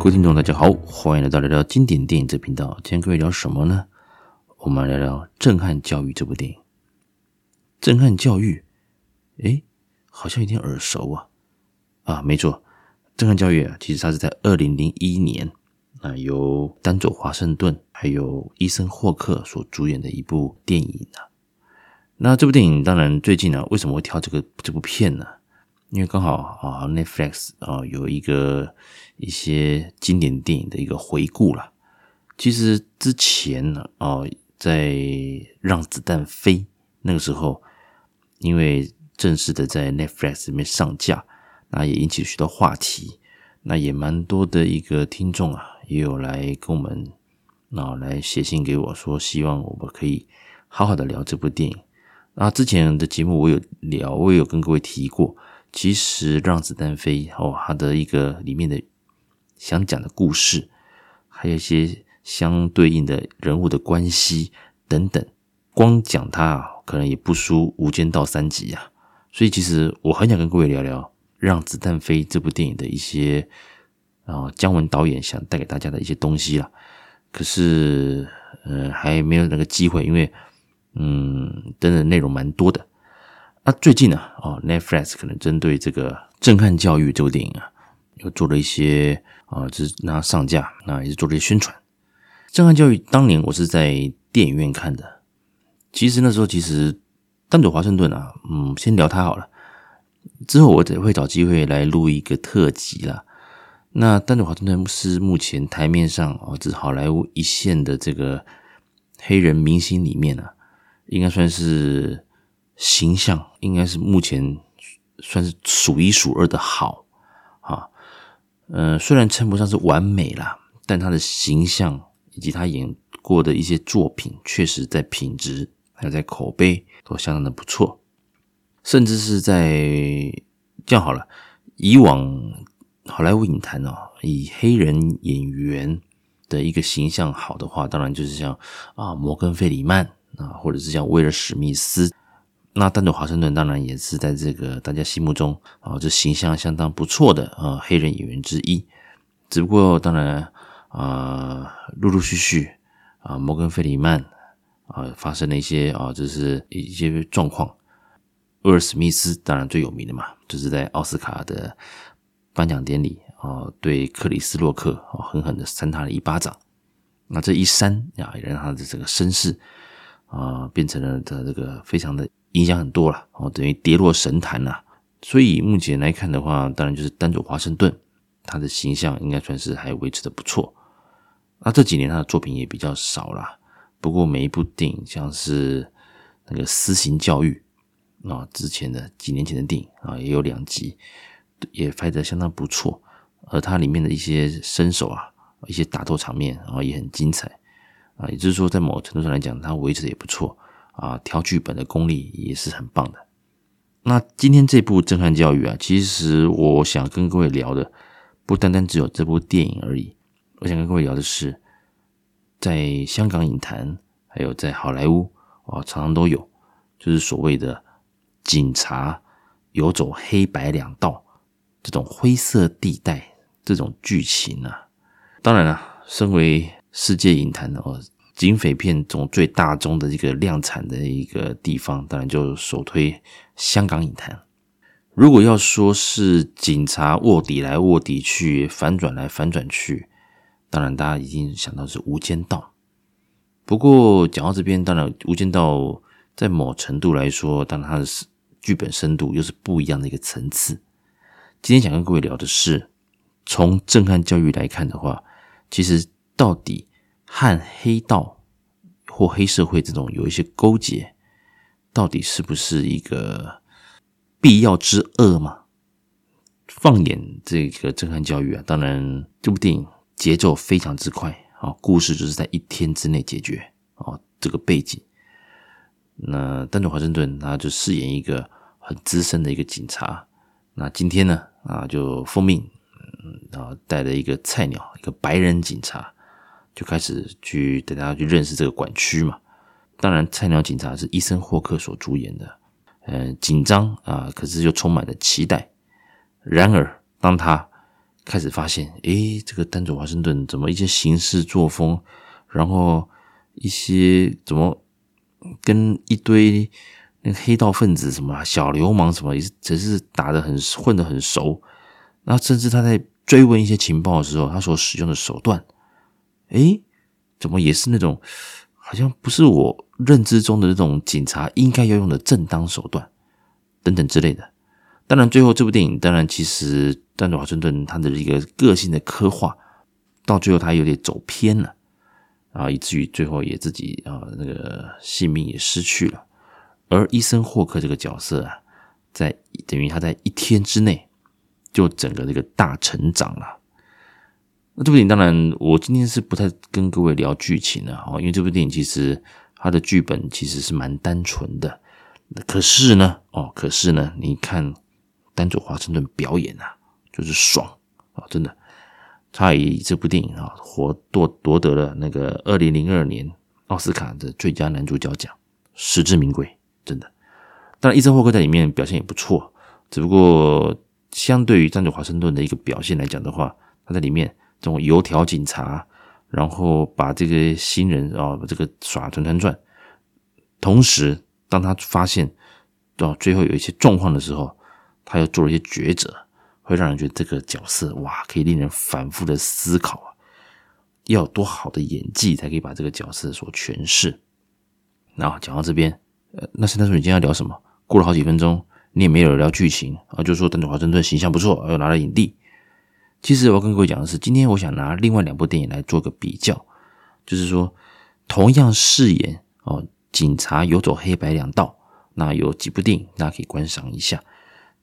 各位听众，大家好，欢迎来到聊聊经典电影这频道。今天各位聊什么呢？我们来聊聊《震撼教育》这部电影。《震撼教育》，诶，好像有点耳熟啊！啊，没错，《震撼教育》啊，其实它是在二零零一年啊，由丹佐华盛顿还有伊森霍克所主演的一部电影啊。那这部电影当然最近呢、啊，为什么会挑这个这部片呢？因为刚好啊，Netflix 啊有一个一些经典电影的一个回顾啦。其实之前呢，啊，在《让子弹飞》那个时候，因为正式的在 Netflix 里面上架，那也引起许多话题。那也蛮多的一个听众啊，也有来跟我们啊来写信给我说，希望我们可以好好的聊这部电影。那之前的节目我有聊，我有跟各位提过。其实《让子弹飞》哦，它的一个里面的想讲的故事，还有一些相对应的人物的关系等等，光讲它啊，可能也不输《无间道》三集啊。所以其实我很想跟各位聊聊《让子弹飞》这部电影的一些啊，姜文导演想带给大家的一些东西啦。可是，呃，还没有那个机会，因为嗯，真的内容蛮多的。那最近呢，哦，Netflix 可能针对这个《震撼教育》这部电影啊，又做了一些啊，就是让它上架，那也是做了一些宣传。《震撼教育》当年我是在电影院看的，其实那时候其实丹佐华盛顿啊，嗯，先聊他好了，之后我得会找机会来录一个特辑啦。那丹佐华盛顿是目前台面上哦，这是好莱坞一线的这个黑人明星里面啊，应该算是。形象应该是目前算是数一数二的好啊，呃，虽然称不上是完美啦，但他的形象以及他演过的一些作品，确实在品质还有在口碑都相当的不错，甚至是在这样好了，以往好莱坞影坛哦，以黑人演员的一个形象好的话，当然就是像啊摩根费里曼啊，或者是像威尔史密斯。那丹佐华盛顿当然也是在这个大家心目中啊，这形象相当不错的啊黑人演员之一。只不过当然啊，陆陆续续啊，摩根费里曼啊发生了一些啊，就是一些状况。威尔史密斯当然最有名的嘛，就是在奥斯卡的颁奖典礼啊，对克里斯洛克啊狠狠的扇他了一巴掌。那这一扇呀，也让他的这个身世啊变成了他这个非常的。影响很多了哦，等于跌落神坛了。所以目前来看的话，当然就是丹佐华盛顿，他的形象应该算是还维持的不错。那这几年他的作品也比较少了，不过每一部电影，像是那个私刑教育啊，之前的几年前的电影啊，也有两集，也拍得相当不错。而它里面的一些身手啊，一些打斗场面啊，也很精彩啊。也就是说，在某程度上来讲，它维持的也不错。啊，挑剧本的功力也是很棒的。那今天这部震撼教育啊，其实我想跟各位聊的，不单单只有这部电影而已。我想跟各位聊的是，在香港影坛，还有在好莱坞啊，常常都有，就是所谓的警察游走黑白两道这种灰色地带这种剧情啊。当然了，身为世界影坛的哦。警匪片中最大宗的一个量产的一个地方，当然就首推香港影坛。如果要说是警察卧底来卧底去，反转来反转去，当然大家已经想到是《无间道》。不过讲到这边，当然《无间道》在某程度来说，当然它的剧本深度又是不一样的一个层次。今天想跟各位聊的是，从震撼教育来看的话，其实到底。和黑道或黑社会这种有一些勾结，到底是不是一个必要之恶吗？放眼这个震撼教育啊，当然这部电影节奏非常之快啊，故事就是在一天之内解决啊。这个背景，那丹佐华盛顿他就饰演一个很资深的一个警察，那今天呢啊就奉命，啊，带了一个菜鸟，一个白人警察。就开始去带大家去认识这个管区嘛。当然，菜鸟警察是伊森霍克所主演的，呃，紧张啊，可是又充满了期待。然而，当他开始发现，诶，这个丹佐华盛顿怎么一些行事作风，然后一些怎么跟一堆那个黑道分子什么小流氓什么，也是只是打得很混得很熟。那甚至他在追问一些情报的时候，他所使用的手段，诶，怎么也是那种好像不是我认知中的那种警察应该要用的正当手段，等等之类的。当然，最后这部电影当然其实。丹佐华盛顿他的一个个性的刻画，到最后他有点走偏了，啊，以至于最后也自己啊那个性命也失去了。而伊森霍克这个角色啊，在等于他在一天之内就整个这个大成长了。这部电影当然，我今天是不太跟各位聊剧情了哦，因为这部电影其实它的剧本其实是蛮单纯的。可是呢，哦，可是呢，你看丹佐华盛顿表演啊。就是爽啊！真的，他以这部电影啊，获夺夺得了那个二零零二年奥斯卡的最佳男主角奖，实至名归。真的，当然，伊森霍克在里面表现也不错，只不过相对于丹佐华盛顿的一个表现来讲的话，他在里面这种油条警察，然后把这个新人啊，这个耍团团转，同时当他发现到最后有一些状况的时候，他又做了一些抉择。会让人觉得这个角色哇，可以令人反复的思考啊！要多好的演技才可以把这个角色所诠释。那讲到这边，呃，那现在说你今天要聊什么？过了好几分钟，你也没有聊剧情啊，就说丹佐华盛顿形象不错，又拿了影帝。其实我要跟各位讲的是，今天我想拿另外两部电影来做个比较，就是说同样饰演哦警察游走黑白两道，那有几部电影大家可以观赏一下。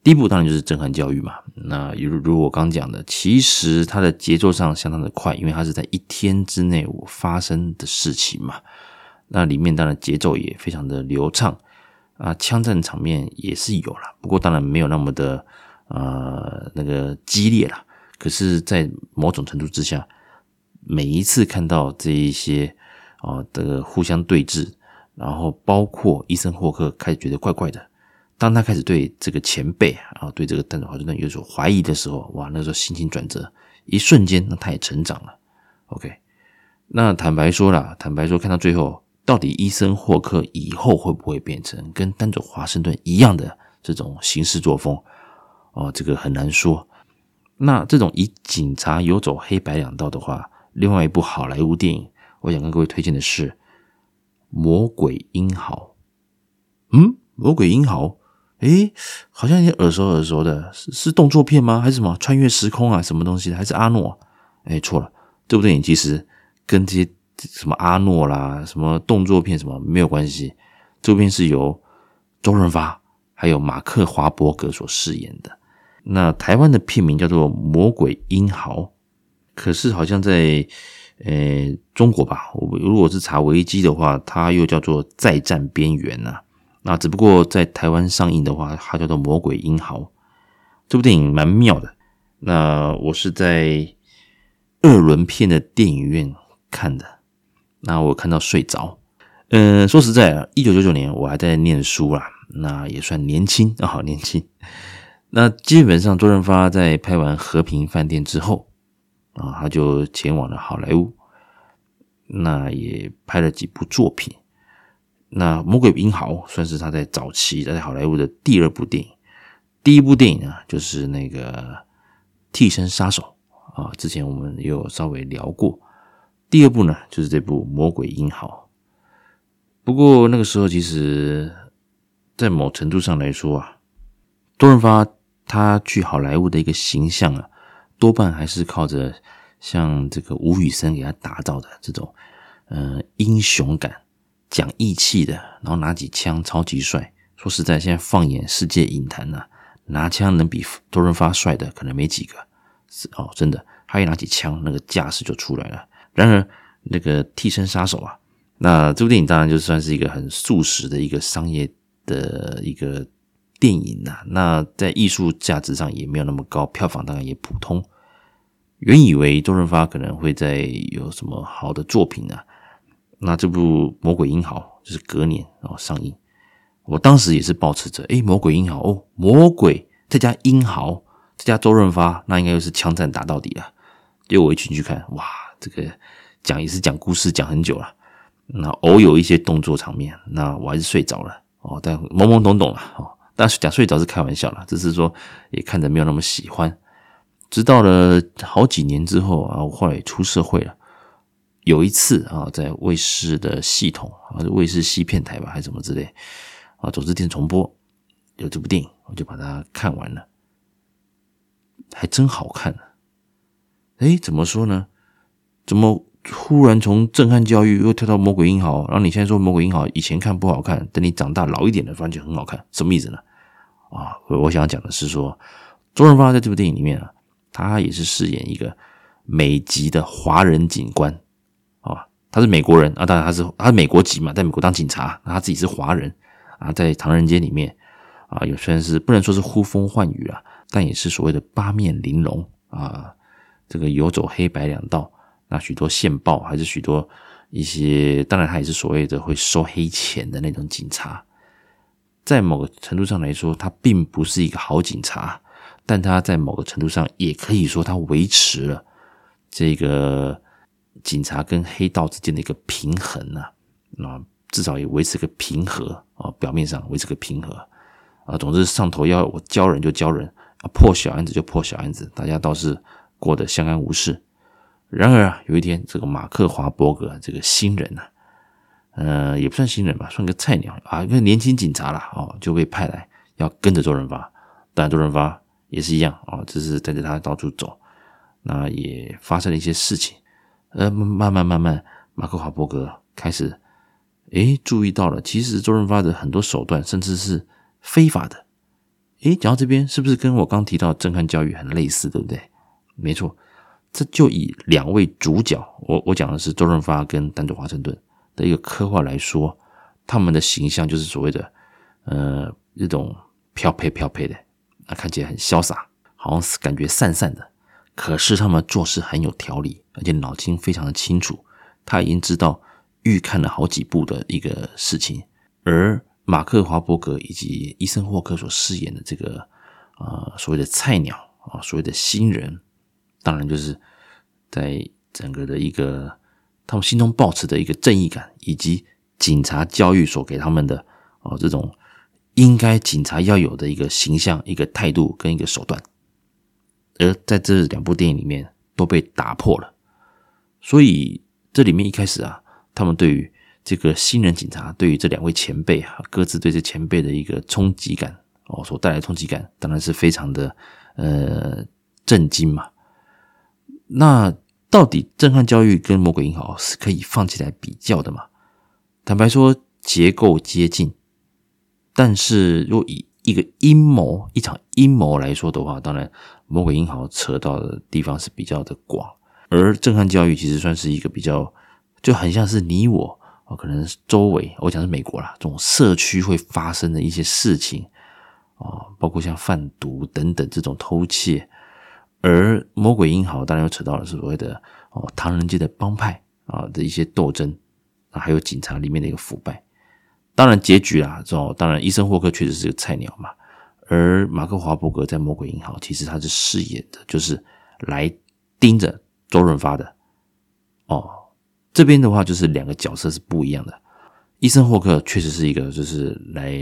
第一部当然就是震撼教育嘛，那如如我刚讲的，其实它的节奏上相当的快，因为它是在一天之内我发生的事情嘛。那里面当然节奏也非常的流畅啊，枪战场面也是有了，不过当然没有那么的呃那个激烈了。可是，在某种程度之下，每一次看到这一些啊的互相对峙，然后包括伊森霍克开始觉得怪怪的。当他开始对这个前辈啊，对这个丹佐华盛顿有所怀疑的时候，哇，那时候心情转折，一瞬间，那他也成长了。OK，那坦白说啦，坦白说，看到最后，到底伊森霍克以后会不会变成跟丹佐华盛顿一样的这种行事作风？哦，这个很难说。那这种以警察游走黑白两道的话，另外一部好莱坞电影，我想跟各位推荐的是《魔鬼英豪》。嗯，《魔鬼英豪》。诶，好像有点耳熟耳熟的，是是动作片吗？还是什么穿越时空啊？什么东西？还是阿诺？诶，错了，这部电影其实跟这些什么阿诺啦、什么动作片什么没有关系。这部片是由周润发还有马克华伯格所饰演的。那台湾的片名叫做《魔鬼英豪》，可是好像在呃中国吧，我如果是查维基的话，它又叫做《再战边缘》呐。那只不过在台湾上映的话，它叫做《魔鬼英豪》。这部电影蛮妙的。那我是在二轮片的电影院看的。那我看到睡着。嗯，说实在啊，一九九九年我还在念书啦，那也算年轻啊，年轻。那基本上周润发在拍完《和平饭店》之后啊，他就前往了好莱坞，那也拍了几部作品。那《魔鬼英豪》算是他在早期在好莱坞的第二部电影，第一部电影呢就是那个《替身杀手》啊，之前我们有稍微聊过。第二部呢就是这部《魔鬼英豪》。不过那个时候其实，在某程度上来说啊，周润发他去好莱坞的一个形象啊，多半还是靠着像这个吴宇森给他打造的这种呃英雄感。讲义气的，然后拿起枪，超级帅。说实在，现在放眼世界影坛呐，拿枪能比周润发帅的可能没几个。是哦，真的，他一拿起枪，那个架势就出来了。然而，那个替身杀手啊，那这部电影当然就算是一个很速食的一个商业的一个电影呐。那在艺术价值上也没有那么高，票房当然也普通。原以为周润发可能会在有什么好的作品、啊？那这部《魔鬼英豪》就是隔年然后上映，我当时也是抱持着，诶，《魔鬼英豪》哦，魔鬼再加英豪，再加周润发那应该又是枪战打到底啊。结果我一进去看，哇，这个讲也是讲故事讲很久了，那偶有一些动作场面，那我还是睡着了哦，但懵懵懂懂了哦。但是讲睡着是开玩笑啦，只是说也看着没有那么喜欢。直到了好几年之后啊，我后来也出社会了。有一次啊，在卫视的系统啊，卫视西片台吧，还是什么之类啊，总之电视重播有这部电影，我就把它看完了，还真好看呢。哎，怎么说呢？怎么忽然从震撼教育又跳到魔鬼英豪？然后你现在说魔鬼英豪以前看不好看，等你长大老一点的发现很好看，什么意思呢？啊，我想讲的是说，周润发在这部电影里面啊，他也是饰演一个美籍的华人警官啊。他是美国人啊，当然他是他是美国籍嘛，在美国当警察，他自己是华人啊，在唐人街里面啊，有虽然是不能说是呼风唤雨啊，但也是所谓的八面玲珑啊，这个游走黑白两道，那许多线报还是许多一些，当然他也是所谓的会收黑钱的那种警察，在某个程度上来说，他并不是一个好警察，但他在某个程度上也可以说他维持了这个。警察跟黑道之间的一个平衡啊，啊，至少也维持个平和啊，表面上维持个平和啊。总之，上头要我教人就教人啊，破小案子就破小案子，大家倒是过得相安无事。然而啊，有一天，这个马克华伯格这个新人呐、啊，呃，也不算新人吧，算个菜鸟啊，一个年轻警察啦，哦，就被派来要跟着周润发。当然，周润发也是一样啊，只是带着他到处走。那也发生了一些事情。呃，慢慢慢慢，马克华伯格开始，诶，注意到了，其实周润发的很多手段，甚至是非法的。诶，讲到这边，是不是跟我刚提到震撼教育很类似，对不对？没错，这就以两位主角，我我讲的是周润发跟丹佐华盛顿的一个刻画来说，他们的形象就是所谓的，呃，一种飘配飘配的，那看起来很潇洒，好像是感觉散散的。可是他们做事很有条理，而且脑筋非常的清楚。他已经知道预看了好几部的一个事情，而马克华伯格以及伊森霍克所饰演的这个呃所谓的菜鸟啊，所谓的新人，当然就是在整个的一个他们心中抱持的一个正义感，以及警察教育所给他们的哦这种应该警察要有的一个形象、一个态度跟一个手段。而在这两部电影里面都被打破了，所以这里面一开始啊，他们对于这个新人警察，对于这两位前辈啊，各自对这前辈的一个冲击感哦，所带来冲击感，当然是非常的呃震惊嘛。那到底震撼教育跟魔鬼银行是可以放起来比较的吗？坦白说，结构接近，但是若以一个阴谋，一场阴谋来说的话，当然，魔鬼银行扯到的地方是比较的广，而震撼教育其实算是一个比较，就很像是你我啊可能周围，我讲是美国啦，这种社区会发生的一些事情啊，包括像贩毒等等这种偷窃，而魔鬼英豪当然又扯到了所谓的哦唐人街的帮派啊的一些斗争啊，还有警察里面的一个腐败。当然，结局啊，这种当然，伊森霍克确实是个菜鸟嘛。而马克华伯格在《魔鬼银行》其实他是饰演的，就是来盯着周润发的。哦，这边的话就是两个角色是不一样的。伊森霍克确实是一个，就是来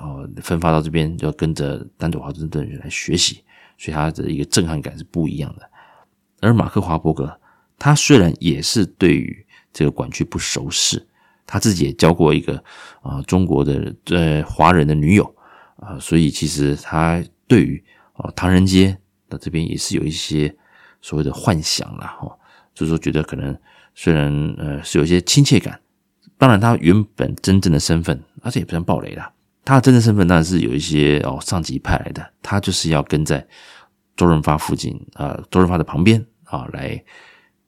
哦分发到这边要跟着丹佐华盛顿来学习，所以他的一个震撼感是不一样的。而马克华伯格，他虽然也是对于这个管区不熟识。他自己也交过一个啊、呃、中国的呃华人的女友啊、所以其实他对于啊、呃、唐人街的这边也是有一些所谓的幻想啦。哈、哦，就是说觉得可能虽然呃是有一些亲切感，当然他原本真正的身份，而且也不算暴雷啦，他的真正身份当然是有一些哦上级派来的，他就是要跟在周润发附近啊、周润发的旁边啊来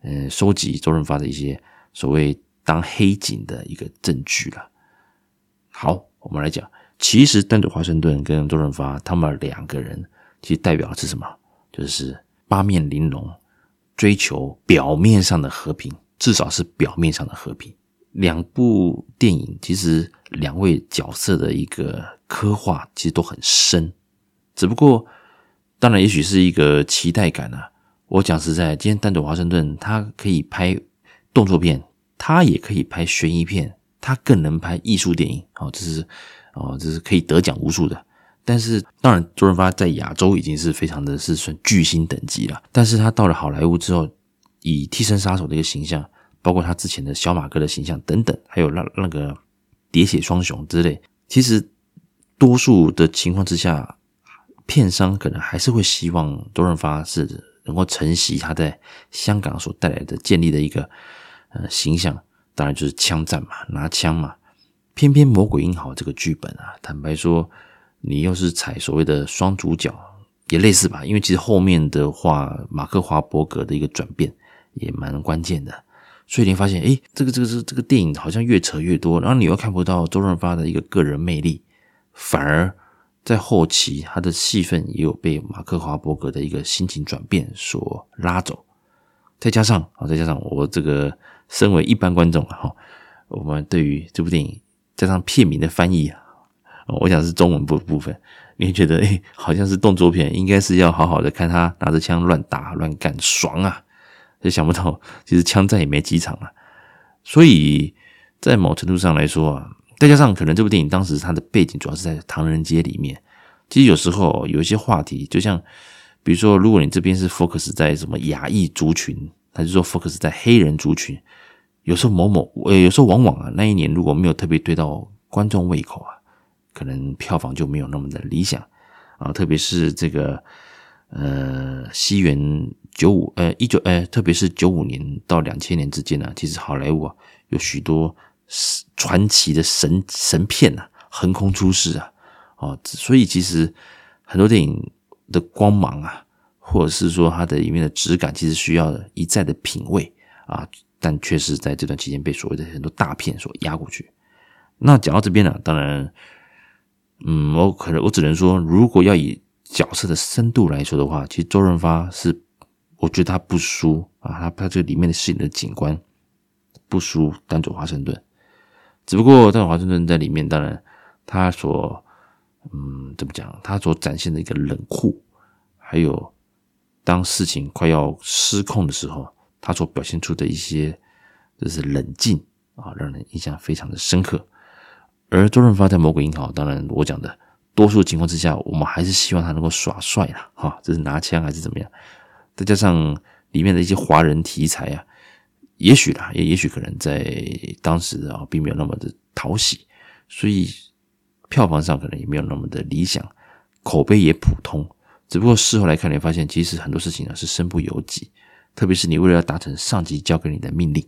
嗯、收集周润发的一些所谓。当黑警的一个证据了。好，我们来讲，其实丹佐华盛顿跟周润发他们两个人，其实代表的是什么？就是八面玲珑，追求表面上的和平，至少是表面上的和平。两部电影其实两位角色的一个刻画其实都很深，只不过当然，也许是一个期待感啊。我讲实在，今天丹佐华盛顿他可以拍动作片，他也可以拍悬疑片，他更能拍艺术电影。哦，这是哦，这是可以得奖无数的。但是，当然，周润发在亚洲已经是非常的是算巨星等级了。但是他到了好莱坞之后，以替身杀手的一个形象，包括他之前的小马哥的形象等等，还有那那个喋血双雄之类，其实多数的情况之下，片商可能还是会希望周润发是能够承袭他在香港所带来的建立的一个呃形象，当然就是枪战嘛，拿枪嘛。偏偏《魔鬼英豪》这个剧本啊，坦白说。你又是踩所谓的双主角，也类似吧？因为其实后面的话，马克华伯格的一个转变也蛮关键的，所以你发现，诶，这个这个这这个电影好像越扯越多，然后你又看不到周润发的一个个人魅力，反而在后期他的戏份也有被马克华伯格的一个心情转变所拉走，再加上啊，再加上我这个身为一般观众哈，我们对于这部电影加上片名的翻译啊。我想是中文部部分，你会觉得诶、好像是动作片，应该是要好好的看他拿着枪乱打乱干，爽啊！就想不到，其实枪战也没几场啊。所以在某程度上来说啊，再加上可能这部电影当时它的背景主要是在唐人街里面，其实有时候有一些话题，就像比如说，如果你这边是 focus 在什么亚裔族群，还是说 focus 在黑人族群，有时候某某呃，有时候往往啊，那一年如果没有特别对到观众胃口啊。可能票房就没有那么的理想啊，特别是这个呃，西元九五呃一九呃，特别是九五年到两千年之间呢，其实好莱坞啊有许多传奇的神神片啊横空出世啊，哦，所以其实很多电影的光芒啊，或者是说它的里面的质感，其实需要一再的品味啊，但却是在这段期间被所谓的很多大片所压过去。那讲到这边呢，当然。嗯，我可能我只能说，如果要以角色的深度来说的话，其实周润发是，我觉得他不输啊，他他这里面的饰演的警官不输丹佐华盛顿，只不过丹佐华盛顿在里面，当然他所嗯怎么讲，他所展现的一个冷酷，还有当事情快要失控的时候，他所表现出的一些就是冷静啊，让人印象非常的深刻。而周润发在《魔鬼银行》，当然我讲的，多数情况之下，我们还是希望他能够耍帅啦，哈，这是拿枪还是怎么样？再加上里面的一些华人题材啊，也许啦，也也许可能在当时啊，并没有那么的讨喜，所以票房上可能也没有那么的理想，口碑也普通。只不过事后来看，你发现其实很多事情呢是身不由己，特别是你为了要达成上级交给你的命令，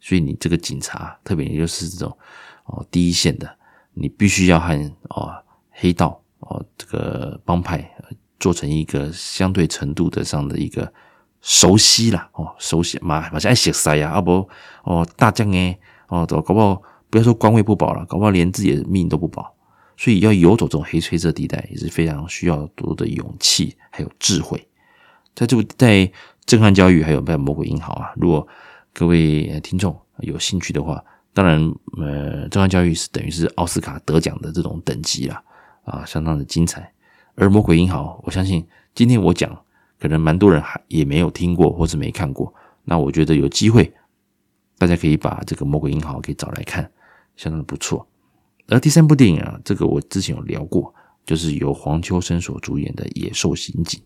所以你这个警察，特别也就是这种哦第一线的。你必须要和哦黑道哦这个帮派做成一个相对程度的上的一个熟悉啦哦熟悉嘛，马上爱写塞呀，啊不哦大将诶哦搞不好不要说官位不保了，搞不好连自己的命都不保，所以要游走这种黑黑色地带也是非常需要多的勇气还有智慧。在这部在震撼教育还有在魔鬼银行啊，如果各位听众有兴趣的话。当然，呃，震撼教育是等于是奥斯卡得奖的这种等级啦，啊，相当的精彩。而魔鬼银行，我相信今天我讲，可能蛮多人还也没有听过或是没看过。那我觉得有机会，大家可以把这个魔鬼银行给找来看，相当的不错。而第三部电影啊，这个我之前有聊过，就是由黄秋生所主演的《野兽刑警》。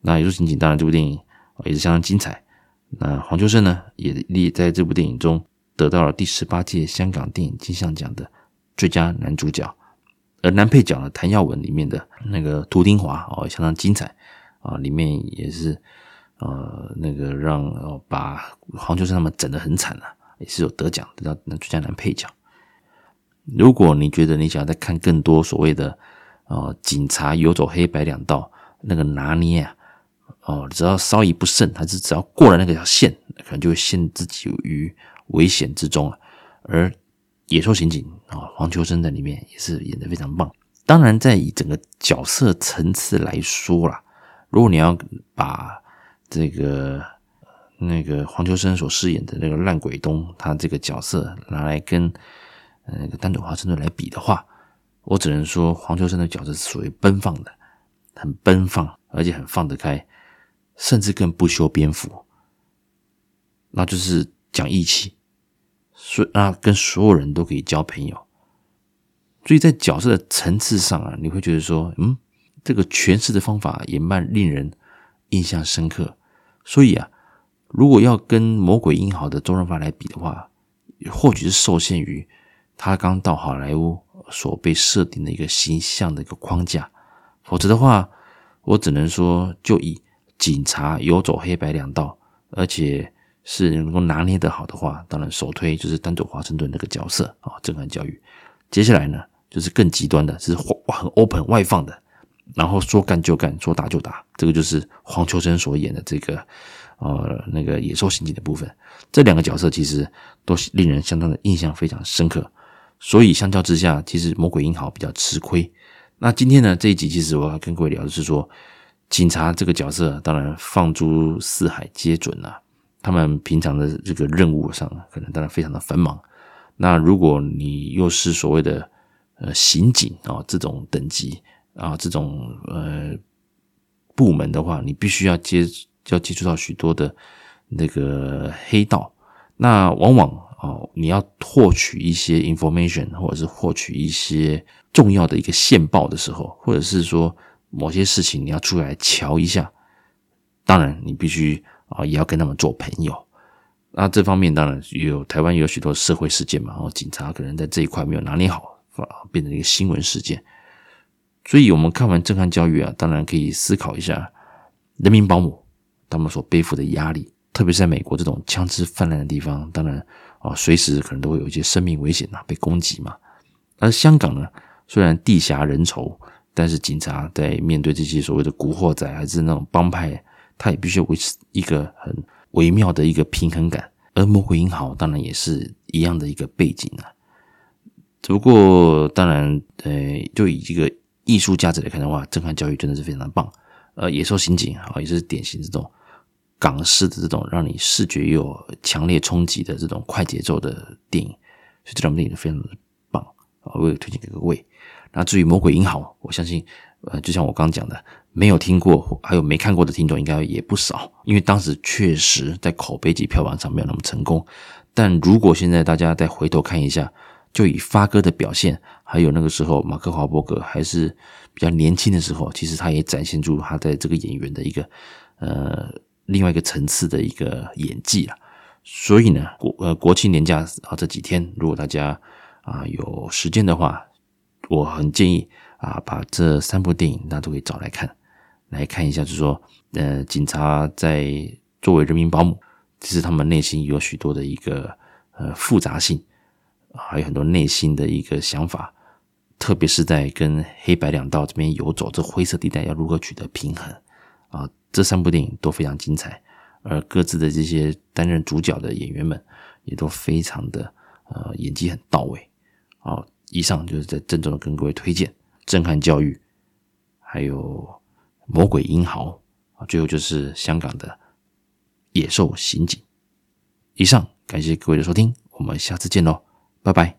那《野兽刑警》当然这部电影也是相当精彩。那黄秋生呢，也立在这部电影中。得到了第十八届香港电影金像奖的最佳男主角，而男配角呢，谭耀文里面的那个涂丁华哦，相当精彩啊，里面也是呃那个让哦把黄秋生他们整得很惨啊，也是有得奖得到最佳男配角。如果你觉得你想要再看更多所谓的呃警察游走黑白两道那个拿捏啊，哦，只要稍一不慎，还是只要过了那个条线，可能就会陷自己于。危险之中啊，而野兽刑警啊，黄秋生在里面也是演得非常棒。当然，在以整个角色层次来说啦，如果你要把这个那个黄秋生所饰演的那个烂鬼东他这个角色拿来跟那个丹佐华盛顿来比的话，我只能说黄秋生的角色是属于奔放的，很奔放，而且很放得开，甚至更不修边幅，那就是讲义气，所以那跟所有人都可以交朋友。所以在角色的层次上啊，你会觉得说，嗯，这个诠释的方法也蛮令人印象深刻。所以啊，如果要跟《魔鬼英豪》的周润发来比的话，或许是受限于他刚到好莱坞所被设定的一个形象的一个框架，否则的话。我只能说，就以警察游走黑白两道，而且是能够拿捏得好的话，当然首推就是丹佐华盛顿那个角色啊，震撼教育。接下来呢，就是更极端的，是很 open 外放的，然后说干就干，说打就打，这个就是黄秋生所演的这个呃那个野兽刑警的部分。这两个角色其实都令人相当的印象非常深刻，所以相较之下，其实魔鬼英豪比较吃亏。那今天呢，这一集其实我要跟各位聊的是说，警察这个角色当然放诸四海皆准呐、啊。他们平常的这个任务上可能当然非常的繁忙。那如果你又是所谓的呃刑警啊、这种等级啊这种呃部门的话，你必须要接要接触到许多的那个黑道。那往往哦你要获取一些 information 或者是获取一些。重要的一个线报的时候，或者是说某些事情你要出来瞧一下，当然你必须啊也要跟他们做朋友。那这方面当然有台湾有许多社会事件嘛，然后警察可能在这一块没有拿捏好，啊变成一个新闻事件。所以我们看完震撼教育啊，当然可以思考一下人民保姆他们所背负的压力，特别是在美国这种枪支泛滥的地方，当然啊随时可能都会有一些生命危险啊，被攻击嘛。而香港呢？虽然地狭人稠，但是警察在面对这些所谓的古惑仔还是那种帮派，他也必须维持一个很微妙的一个平衡感。而魔鬼英豪当然也是一样的一个背景啊。只不过当然，呃，就以一个艺术价值来看的话，震撼教育真的是非常的棒。呃，野兽刑警啊，也是典型这种港式的这种让你视觉又有强烈冲击的这种快节奏的电影，所以这两部电影非常的棒啊，我也推荐给各位。那至于《魔鬼英豪》，我相信，呃，就像我刚讲的，没有听过还有没看过的听众应该也不少，因为当时确实在口碑及票房上没有那么成功。但如果现在大家再回头看一下，就以发哥的表现，还有那个时候马克华伯格还是比较年轻的时候，其实他也展现出他在这个演员的一个呃另外一个层次的一个演技了。所以呢，国呃国庆年假啊这几天，如果大家啊有时间的话，我很建议啊，把这三部电影大家都可以找来看，来看一下，就是说，呃，警察在作为人民保姆，其实他们内心有许多的一个呃复杂性，还有很多内心的一个想法，特别是在跟黑白两道这边游走，这灰色地带要如何取得平衡啊？这三部电影都非常精彩，而各自的这些担任主角的演员们也都非常的呃演技很到位啊。以上就是在郑重的跟各位推荐《震撼教育》，还有《魔鬼英豪》啊，最后就是香港的《野兽刑警》。以上感谢各位的收听，我们下次见喽，拜拜。